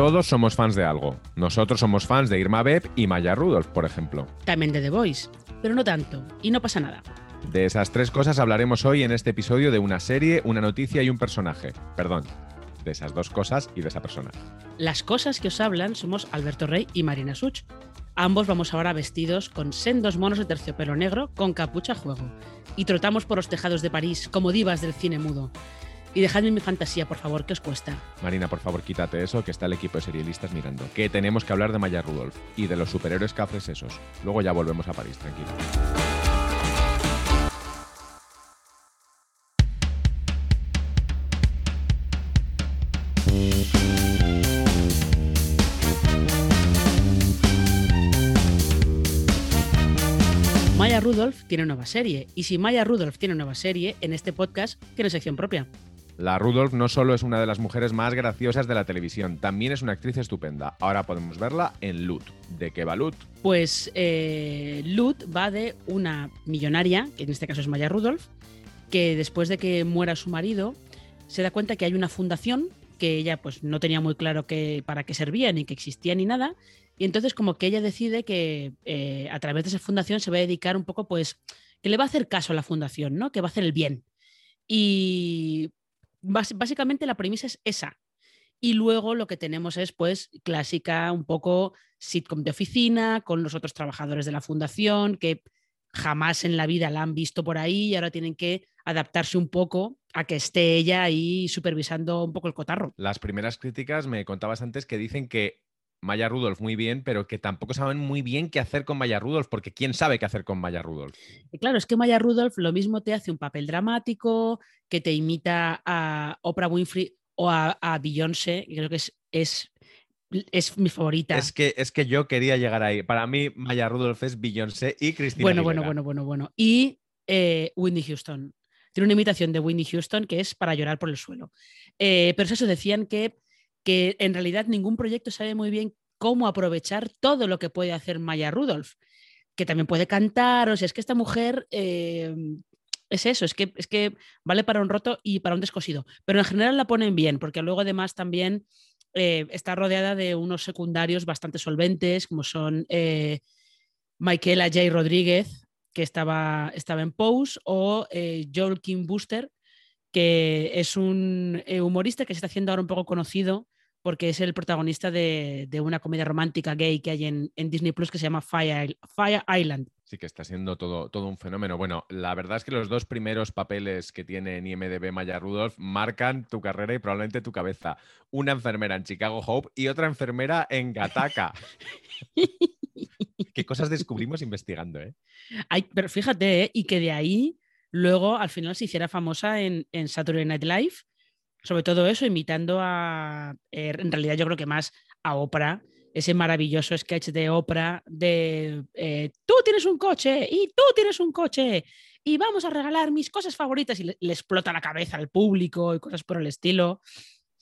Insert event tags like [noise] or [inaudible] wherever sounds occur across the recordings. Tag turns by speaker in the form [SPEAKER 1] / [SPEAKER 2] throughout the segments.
[SPEAKER 1] Todos somos fans de algo. Nosotros somos fans de Irma Beb y Maya Rudolph, por ejemplo.
[SPEAKER 2] También de The Voice, pero no tanto, y no pasa nada.
[SPEAKER 1] De esas tres cosas hablaremos hoy en este episodio de una serie, una noticia y un personaje. Perdón, de esas dos cosas y de esa persona.
[SPEAKER 2] Las cosas que os hablan somos Alberto Rey y Marina Such. Ambos vamos ahora vestidos con sendos monos de terciopelo negro con capucha a juego. Y trotamos por los tejados de París como divas del cine mudo. Y dejadme mi fantasía, por favor, ¿qué os cuesta?
[SPEAKER 1] Marina, por favor, quítate eso, que está el equipo de serialistas mirando. Que tenemos que hablar de Maya Rudolph y de los superhéroes cafres esos. Luego ya volvemos a París, tranquilo.
[SPEAKER 2] Maya Rudolph tiene nueva serie. Y si Maya Rudolph tiene nueva serie, en este podcast tiene sección propia.
[SPEAKER 1] La Rudolph no solo es una de las mujeres más graciosas de la televisión, también es una actriz estupenda. Ahora podemos verla en Loot. ¿De qué va Loot?
[SPEAKER 2] Pues eh, Loot va de una millonaria, que en este caso es Maya Rudolph, que después de que muera su marido, se da cuenta que hay una fundación que ella pues no tenía muy claro que, para qué servía, ni que existía, ni nada. Y entonces como que ella decide que eh, a través de esa fundación se va a dedicar un poco, pues, que le va a hacer caso a la fundación, ¿no? Que va a hacer el bien. Y bás- básicamente la premisa es esa. Y luego lo que tenemos es, pues, clásica, un poco sitcom de oficina, con los otros trabajadores de la fundación, que jamás en la vida la han visto por ahí y ahora tienen que adaptarse un poco a que esté ella ahí supervisando un poco el cotarro.
[SPEAKER 1] Las primeras críticas me contabas antes que dicen que Maya Rudolph muy bien, pero que tampoco saben muy bien qué hacer con Maya Rudolph, porque ¿quién sabe qué hacer con Maya Rudolph?
[SPEAKER 2] Y claro, es que Maya Rudolph lo mismo te hace un papel dramático, que te imita a Oprah Winfrey o a, a Beyoncé, que creo que es, es, es mi favorita.
[SPEAKER 1] Es que, es que yo quería llegar ahí. Para mí, Maya Rudolph es Beyoncé y Cristina
[SPEAKER 2] bueno, bueno, bueno, bueno, bueno. Y eh, Whitney Houston. Tiene una imitación de Whitney Houston que es para llorar por el suelo. Eh, pero eso decían que, que en realidad ningún proyecto sabe muy bien cómo aprovechar todo lo que puede hacer Maya Rudolph, que también puede cantar, o sea, es que esta mujer eh, es eso, es que, es que vale para un roto y para un descosido, pero en general la ponen bien, porque luego además también eh, está rodeada de unos secundarios bastante solventes, como son eh, Michaela J. Rodríguez, que estaba, estaba en Pose, o Joel Kim Booster, que es un eh, humorista que se está haciendo ahora un poco conocido porque es el protagonista de, de una comedia romántica gay que hay en, en Disney Plus que se llama Fire, Fire Island.
[SPEAKER 1] Sí que está siendo todo, todo un fenómeno. Bueno, la verdad es que los dos primeros papeles que tiene en IMDB Maya Rudolph marcan tu carrera y probablemente tu cabeza. Una enfermera en Chicago Hope y otra enfermera en Gattaca. [laughs] ¿Qué cosas descubrimos investigando, eh?
[SPEAKER 2] Ay, pero fíjate, ¿eh? y que de ahí luego al final se hiciera famosa en, en Saturday Night Live, sobre todo eso, imitando a, eh, en realidad yo creo que más a Oprah, ese maravilloso sketch de Oprah de eh, tú tienes un coche y tú tienes un coche y vamos a regalar mis cosas favoritas y le, le explota la cabeza al público y cosas por el estilo.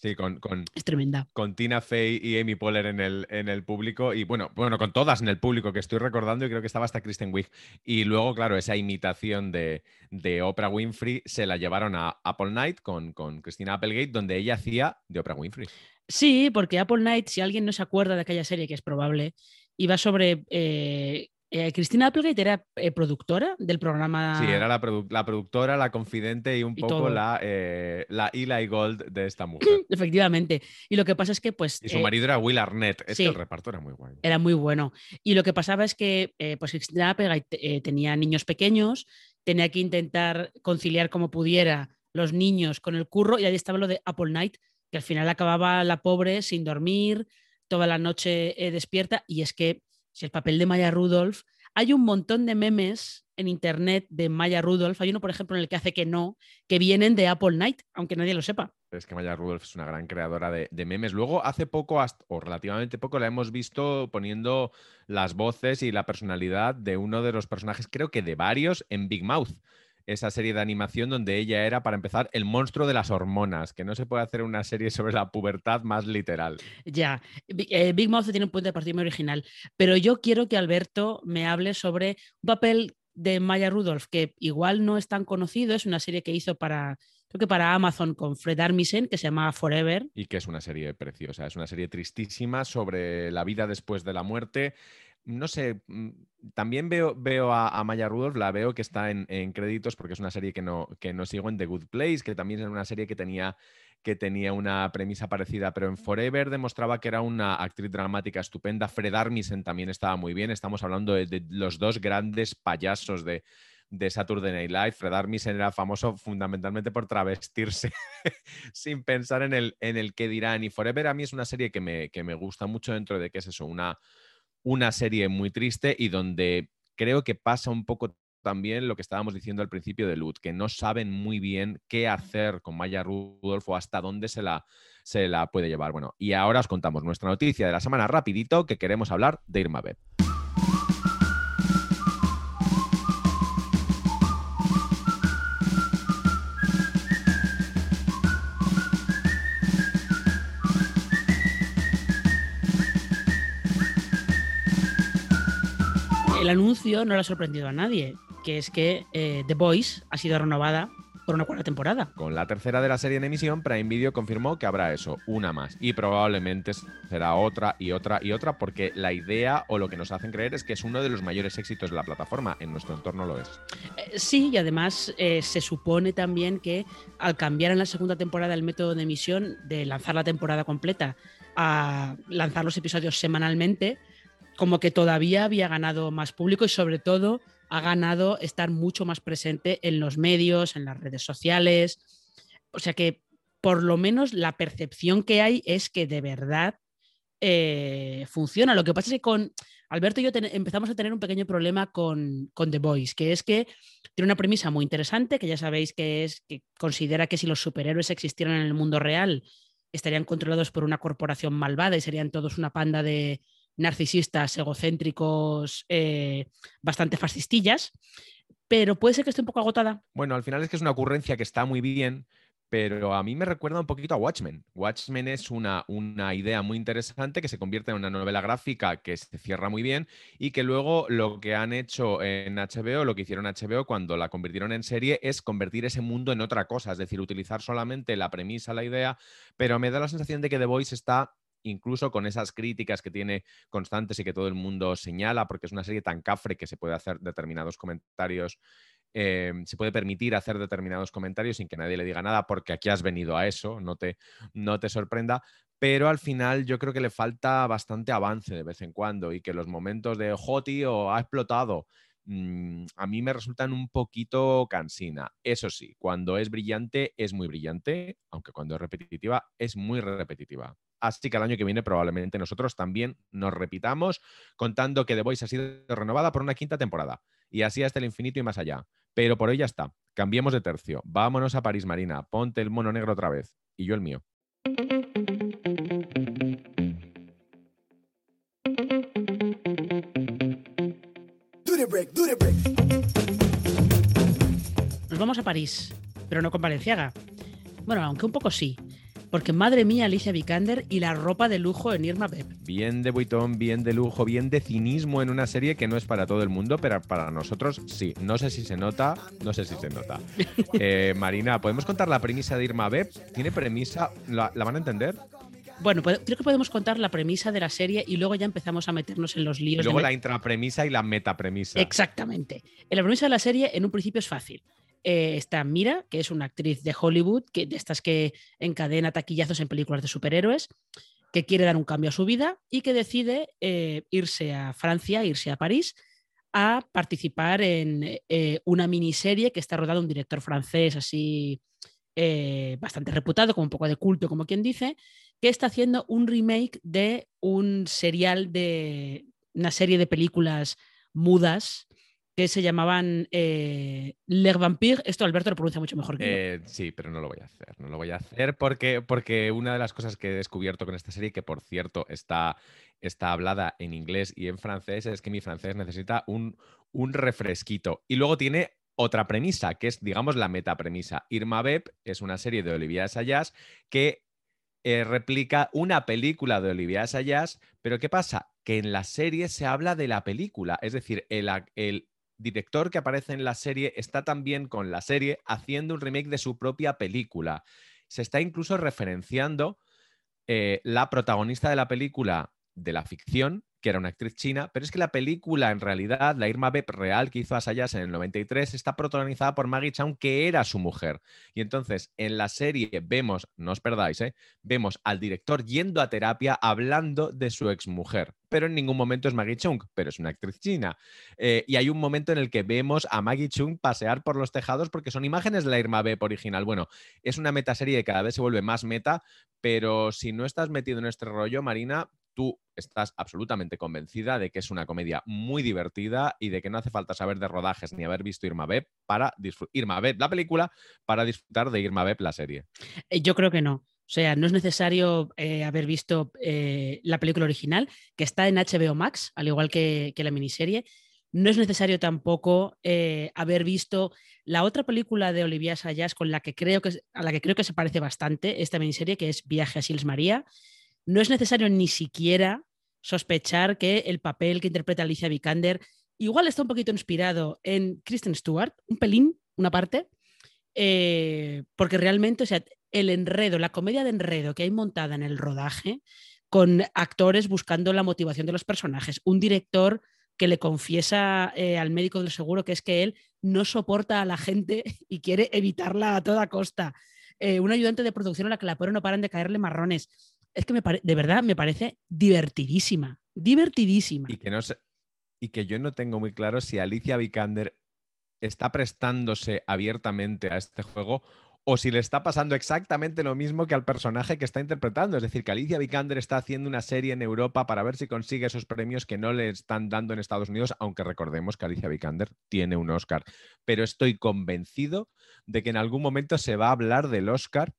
[SPEAKER 1] Sí, con, con,
[SPEAKER 2] Es tremenda.
[SPEAKER 1] con Tina Fey y Amy Poehler en el, en el público y bueno, bueno, con todas en el público que estoy recordando y creo que estaba hasta Kristen Wiig. Y luego, claro, esa imitación de, de Oprah Winfrey se la llevaron a Apple Night con, con Christina Applegate, donde ella hacía de Oprah Winfrey.
[SPEAKER 2] Sí, porque Apple Night, si alguien no se acuerda de aquella serie, que es probable, iba sobre... eh, eh, Cristina Applegate era eh, productora del programa...
[SPEAKER 1] Sí, era la, produ- la productora, la confidente y un.
[SPEAKER 2] Y
[SPEAKER 1] poco
[SPEAKER 2] todo.
[SPEAKER 1] la, eh, la Eli Gold de esta mujer. [clears throat]
[SPEAKER 2] Efectivamente. Y lo que pasa es que, pues...
[SPEAKER 1] Y su
[SPEAKER 2] eh,
[SPEAKER 1] marido era Will Arnett. Es
[SPEAKER 2] sí.
[SPEAKER 1] que el reparto era muy guay.
[SPEAKER 2] era muy bueno. Y lo que pasaba es que, pues Cristina Applegate tenía niños pequeños, tenía que intentar conciliar como pudiera los niños con el curro y ahí estaba lo de Apple Night, que al final acababa la pobre sin dormir, toda la noche despierta. Y es que si el papel de Maya Rudolph, hay un montón de memes en internet de Maya Rudolph. Hay uno, por ejemplo, en el que hace que no, que vienen de Apple Night, aunque nadie lo sepa.
[SPEAKER 1] Es que Maya Rudolph es una gran creadora de, memes. Luego, hace poco, o relativamente poco, la hemos visto poniendo las voces y la personalidad de uno de los personajes, creo que de varios, en Big Mouth. Esa serie de animación donde ella era, para empezar, el monstruo de las hormonas, que no se puede hacer una serie sobre la pubertad más literal.
[SPEAKER 2] Ya, eh, Big Mouth tiene un punto de partida muy original, pero yo quiero que Alberto me hable sobre un papel de Maya Rudolph que igual no es tan conocido, es una serie que hizo para creo que para Amazon con Fred Armisen, que se llama Forever.
[SPEAKER 1] Y que es una serie preciosa, es una serie tristísima sobre la vida después de la muerte. No sé, mm, también veo, veo a, Maya Rudolph, la veo que está en, créditos porque es una serie que no, que no sigo en The Good Place, que también es una serie que tenía que tenía una premisa parecida, pero en Forever demostraba que era una actriz dramática estupenda. Fred Armisen también estaba muy bien. Estamos hablando de, los dos grandes payasos de, Saturday Night Live. Fred Armisen era famoso fundamentalmente por travestirse [laughs] sin pensar en el, en el qué dirán. Y Forever a mí es una serie que me, que me gusta mucho dentro de que es eso, una, una serie muy triste y donde creo que pasa un poco también lo que estábamos diciendo al principio de Lut, que no saben muy bien qué hacer con Maya Rudolph o hasta dónde se la, se la puede llevar. Bueno, y ahora os contamos nuestra noticia de la semana rapidito, que queremos hablar de Irma Beb.
[SPEAKER 2] El anuncio no le ha sorprendido a nadie que es que eh, The Voice ha sido renovada por una cuarta temporada.
[SPEAKER 1] Con la tercera de la serie en emisión, Prime Video confirmó que habrá eso, una más. Y probablemente será otra y otra y otra, porque la idea o lo que nos hacen creer es que es uno de los mayores éxitos de la plataforma. En nuestro entorno lo es.
[SPEAKER 2] Eh, sí, y además eh, se supone también que al cambiar en la segunda temporada el método de emisión, de lanzar la temporada completa a lanzar los episodios semanalmente, como que todavía había ganado más público y sobre todo ha ganado estar mucho más presente en los medios, en las redes sociales. O sea que por lo menos la percepción que hay es que de verdad eh, funciona. Lo que pasa es que con Alberto y yo empezamos a tener un pequeño problema con, con, The Voice, que es que tiene una premisa muy interesante, que ya sabéis que es que considera que si los superhéroes existieran en el mundo real, estarían controlados por una corporación malvada y serían todos una panda de, narcisistas, egocéntricos, eh, bastante fascistillas, pero puede ser que esté un poco agotada.
[SPEAKER 1] Bueno, al final es que es una ocurrencia que está muy bien, pero a mí me recuerda un poquito a Watchmen. Watchmen es una, una, idea muy interesante que se convierte en una novela gráfica que se cierra muy bien y que luego lo que han hecho en HBO, lo que hicieron HBO cuando la convirtieron en serie, es convertir ese mundo en otra cosa, es decir, utilizar solamente la premisa, la idea, pero me da la sensación de que The Voice está incluso con esas críticas que tiene constantes y que todo el mundo señala, porque es una serie tan cafre que se puede hacer determinados comentarios, eh, se puede permitir hacer determinados comentarios sin que nadie le diga nada, porque aquí has venido a eso, no te, no te sorprenda. Pero al final yo creo que le falta bastante avance de vez en cuando y que los momentos de Joti o ha explotado mm, a mí me resultan un poquito cansina. Eso sí, cuando es brillante es muy brillante, aunque cuando es repetitiva es muy repetitiva. Así que el año que viene probablemente nosotros también nos repitamos contando que The Voice ha sido renovada por una quinta temporada. Y así hasta el infinito y más allá. Pero por hoy ya está. Cambiemos de tercio. Vámonos a París Marina. Ponte el mono negro otra vez. Y yo el mío.
[SPEAKER 2] Nos vamos a París, pero no con Valenciaga. Bueno, aunque un poco sí. Porque madre mía, Alicia Vikander y la ropa de lujo en Irma Pep.
[SPEAKER 1] Bien de buitón, bien de lujo, bien de cinismo en una serie que no es para todo el mundo, pero para nosotros sí. No sé si se nota, no sé si se nota. [laughs] Eh, Marina, ¿podemos contar la premisa de Irma Beb? ¿Tiene premisa? ¿La, van a entender?
[SPEAKER 2] Bueno, creo que podemos contar la premisa de la serie y luego ya empezamos a meternos en los líos.
[SPEAKER 1] Y luego la intrapremisa y la metapremisa.
[SPEAKER 2] Exactamente. En la premisa de la serie, en un principio es fácil. Eh, está Mira, que es una actriz de Hollywood, que, de estas que encadena taquillazos en películas de superhéroes, que quiere dar un cambio a su vida y que decide eh, irse a Francia, irse a París, a participar en eh, una miniserie que está rodada un director francés así bastante reputado, como un poco de culto, como quien dice, que está haciendo un remake de un serial de una serie de películas mudas que se llamaban eh, Les Vampires. Esto Alberto lo pronuncia mucho mejor que yo.
[SPEAKER 1] Eh, sí, pero no lo voy a hacer. No lo voy a hacer porque, porque una de las cosas que he descubierto con esta serie, que por cierto está, está hablada en inglés y en francés, es que mi francés necesita un, un refresquito. Y luego tiene otra premisa, que es, digamos, la metapremisa. Irma Beb es una serie de Olivia Assayas que eh, replica una película de Olivia Assayas, pero ¿qué pasa? Que en la serie se habla de la película, es decir, el, el director que aparece en la serie está también con la serie haciendo un remake de su propia película. Se está incluso referenciando eh, la protagonista de la película de la ficción, era una actriz china, pero es que la película, en realidad, la Irma Beb real que hizo Asayas en el 93, está protagonizada por Maggie Chow, que era su mujer. Y entonces, en la serie vemos, no os perdáis, ¿eh? vemos al director yendo a terapia hablando de su exmujer, pero en ningún momento es Maggie Chung, pero es una actriz china. Eh, y hay un momento en el que vemos a Maggie Chung pasear por los tejados porque son imágenes de la Irma Beb original. Bueno, es una metaserie que cada vez se vuelve más meta, pero si no estás metido en este rollo, Marina, tú estás absolutamente convencida de que es una comedia muy divertida y de que no hace falta saber de rodajes ni haber visto Irma Beb para Irma Beb la película para disfrutar de Irma Beb la serie.
[SPEAKER 2] Eh, yo creo que no. O sea, no es necesario eh, haber visto eh, la película original, que está en HBO Max, al igual que, la miniserie. No es necesario tampoco haber visto la otra película de Olivia Sayas con la que creo que, a la que creo que se parece bastante esta miniserie, que es Viaje a Sils María no es necesario ni siquiera sospechar que el papel que interpreta Alicia Vikander igual está un poquito inspirado en Kristen Stewart, un pelín, una parte, eh, porque realmente, o sea, el enredo, la comedia de enredo que hay montada en el rodaje, con actores buscando la motivación de los personajes, un director que le confiesa eh, al médico del seguro que es que él no soporta a la gente [laughs] y quiere evitarla a toda costa. Eh, un ayudante de producción a la que la pobre no paran de caerle marrones es que me de verdad me parece divertidísima, divertidísima.
[SPEAKER 1] Y que, no y que yo no tengo muy claro si Alicia Vikander está prestándose abiertamente a este juego o si le está pasando exactamente lo mismo que al personaje que está interpretando. Es decir, que Alicia Vikander está haciendo una serie en Europa para ver si consigue esos premios que no le están dando en Estados Unidos, aunque recordemos que Alicia Vikander tiene un Oscar. Pero estoy convencido de que en algún momento se va a hablar del Oscar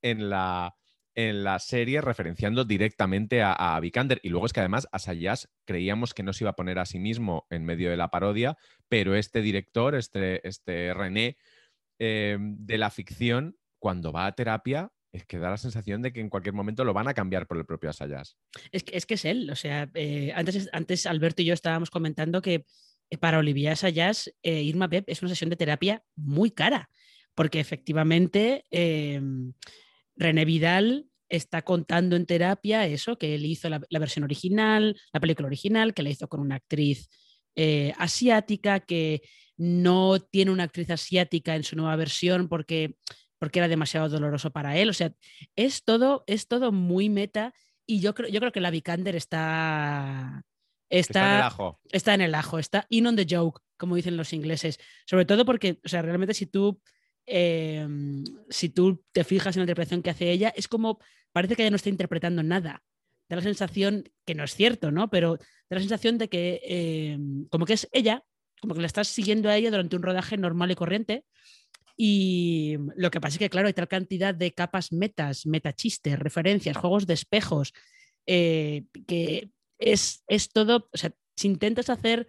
[SPEAKER 1] en la, en la serie referenciando directamente a, Vikander. Y luego es que además Asayas creíamos que no se iba a poner a sí mismo en medio de la parodia, pero este director, este, este René em, de la ficción, cuando va a terapia, es que da la sensación de que en cualquier momento lo van a cambiar por el propio Asayas.
[SPEAKER 2] Es que es, que es él, o sea, eh, antes, antes Alberto y yo estábamos comentando que eh, para Olivia Asayas, eh, Irma Pep es una sesión de terapia muy cara, porque efectivamente René Vidal está contando en terapia eso, que él hizo la, versión original, la película original, que la hizo con una actriz eh, asiática, que no tiene una actriz asiática en su nueva versión porque, porque era demasiado doloroso para él. O sea, es todo, es todo muy meta y yo creo, yo creo que la Vikander está, está,
[SPEAKER 1] está, en el ajo.
[SPEAKER 2] Está en el ajo, está in on the joke, como dicen los ingleses. Sobre todo porque, o sea, realmente si tú Em, si tú te fijas en la interpretación que hace ella, es como parece que ella no está interpretando nada. Da la sensación, que no es cierto, ¿no? Pero da la sensación de que em, como que es ella, como que la estás siguiendo a ella durante un rodaje normal y corriente. Y lo que pasa es que, claro, hay tal cantidad de capas metas, metachistes, referencias, juegos de espejos, eh, que es, es todo, o sea, si intentas hacer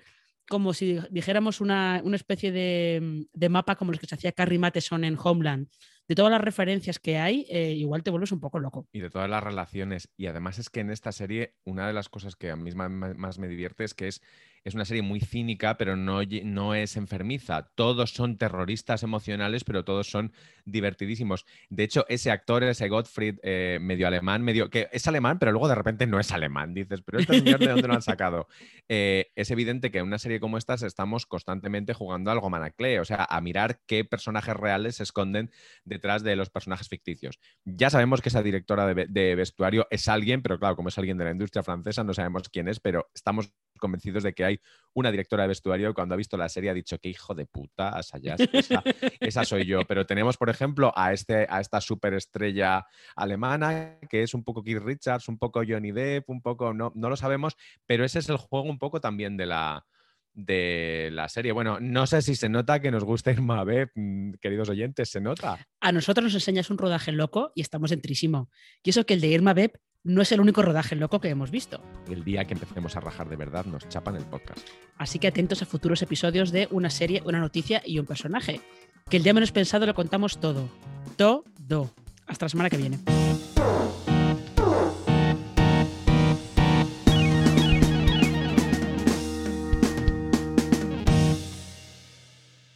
[SPEAKER 2] como si dijéramos una, especie de, mapa como los que se hacía Carrie Matheson en Homeland, de todas las referencias que hay, eh, igual te vuelves un poco loco.
[SPEAKER 1] Y de todas las relaciones. Y además es que en esta serie, una de las cosas que a mí más me divierte es que es es una serie muy cínica, pero no, no es enfermiza. Todos son terroristas emocionales, pero todos son divertidísimos. De hecho, ese actor, ese Gottfried, eh, medio alemán, medio que es alemán, pero luego de repente no es alemán. Dices, pero este señor de dónde lo han sacado. [laughs] Eh, es evidente que en una serie como esta estamos constantemente jugando algo manaclé, o sea, a mirar qué personajes reales se esconden detrás de los personajes ficticios. Ya sabemos que esa directora de vestuario es alguien, pero claro, como es alguien de la industria francesa, no sabemos quién es, pero estamos convencidos de que hay una directora de vestuario que cuando ha visto la serie ha dicho que hijo de puta, Asayas, [laughs] esa, esa soy yo. Pero tenemos, por ejemplo, a, este, a esta superestrella alemana que es un poco Keith Richards, un poco Johnny Depp, un poco, no, no lo sabemos, pero ese es el juego un poco también de la, de la serie. Bueno, no sé si se nota que nos gusta Irma B, mm, queridos oyentes, ¿se nota?
[SPEAKER 2] A nosotros nos enseñas un rodaje loco y estamos entrísimo. Y eso que el de Irma Beb no es el único rodaje loco que hemos visto.
[SPEAKER 1] El día que empecemos a rajar de verdad nos chapan el podcast.
[SPEAKER 2] Así que atentos a futuros episodios de una serie, una noticia y un personaje. Que el día menos pensado lo contamos todo. Todo. Hasta la semana que viene.